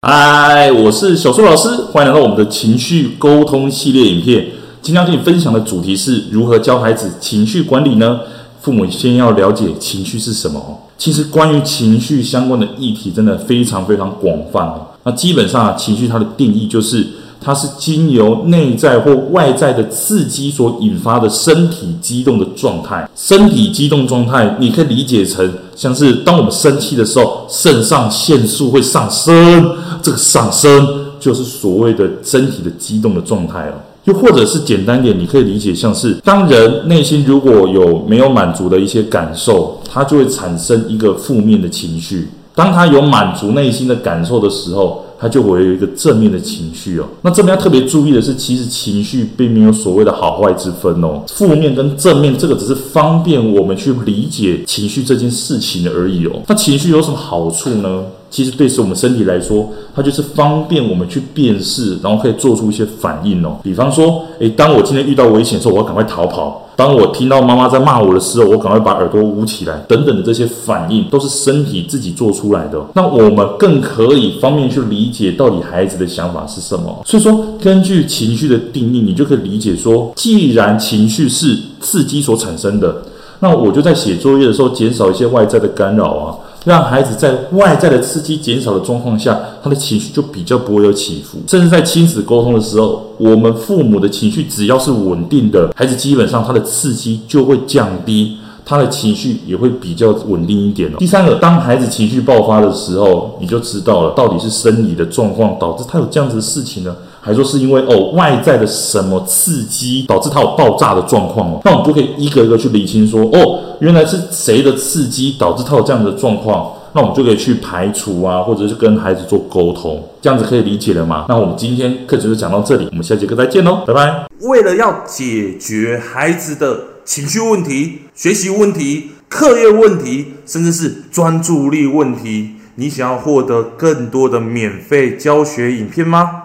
嗨，我是小树老师，欢迎来到我们的情绪沟通系列影片。今天要跟你分享的主题是如何教孩子情绪管理呢？父母先要了解情绪是什么。其实关于情绪相关的议题真的非常非常广泛。那基本上啊，情绪它的定义就是。它是经由内在或外在的刺激所引发的身体激动的状态。身体激动状态，你可以理解成像是当我们生气的时候，肾上腺素会上升，这个上升就是所谓的身体的激动的状态了。又或者是简单点，你可以理解像是当人内心如果有没有满足的一些感受，它就会产生一个负面的情绪。当他有满足内心的感受的时候，他就会有一个正面的情绪哦。那这边要特别注意的是，其实情绪并没有所谓的好坏之分哦。负面跟正面，这个只是方便我们去理解情绪这件事情而已哦。那情绪有什么好处呢？其实对于我们身体来说，它就是方便我们去辨识，然后可以做出一些反应哦。比方说，诶，当我今天遇到危险的时候，我要赶快逃跑。当我听到妈妈在骂我的时候，我赶快把耳朵捂起来，等等的这些反应都是身体自己做出来的。那我们更可以方便去理解到底孩子的想法是什么。所以说，根据情绪的定义，你就可以理解说，既然情绪是刺激所产生的，那我就在写作业的时候减少一些外在的干扰啊。让孩子在外在的刺激减少的状况下，他的情绪就比较不会有起伏。甚至在亲子沟通的时候，我们父母的情绪只要是稳定的，孩子基本上他的刺激就会降低，他的情绪也会比较稳定一点哦。第三个，当孩子情绪爆发的时候，你就知道了到底是生理的状况导致他有这样子的事情呢？还说是因为哦外在的什么刺激导致他有爆炸的状况哦，那我们就可以一个一个去理清说哦，原来是谁的刺激导致他有这样的状况，那我们就可以去排除啊，或者是跟孩子做沟通，这样子可以理解了吗？那我们今天课程就讲到这里，我们下节课再见喽，拜拜。为了要解决孩子的情绪问题、学习问题、课业问题，甚至是专注力问题，你想要获得更多的免费教学影片吗？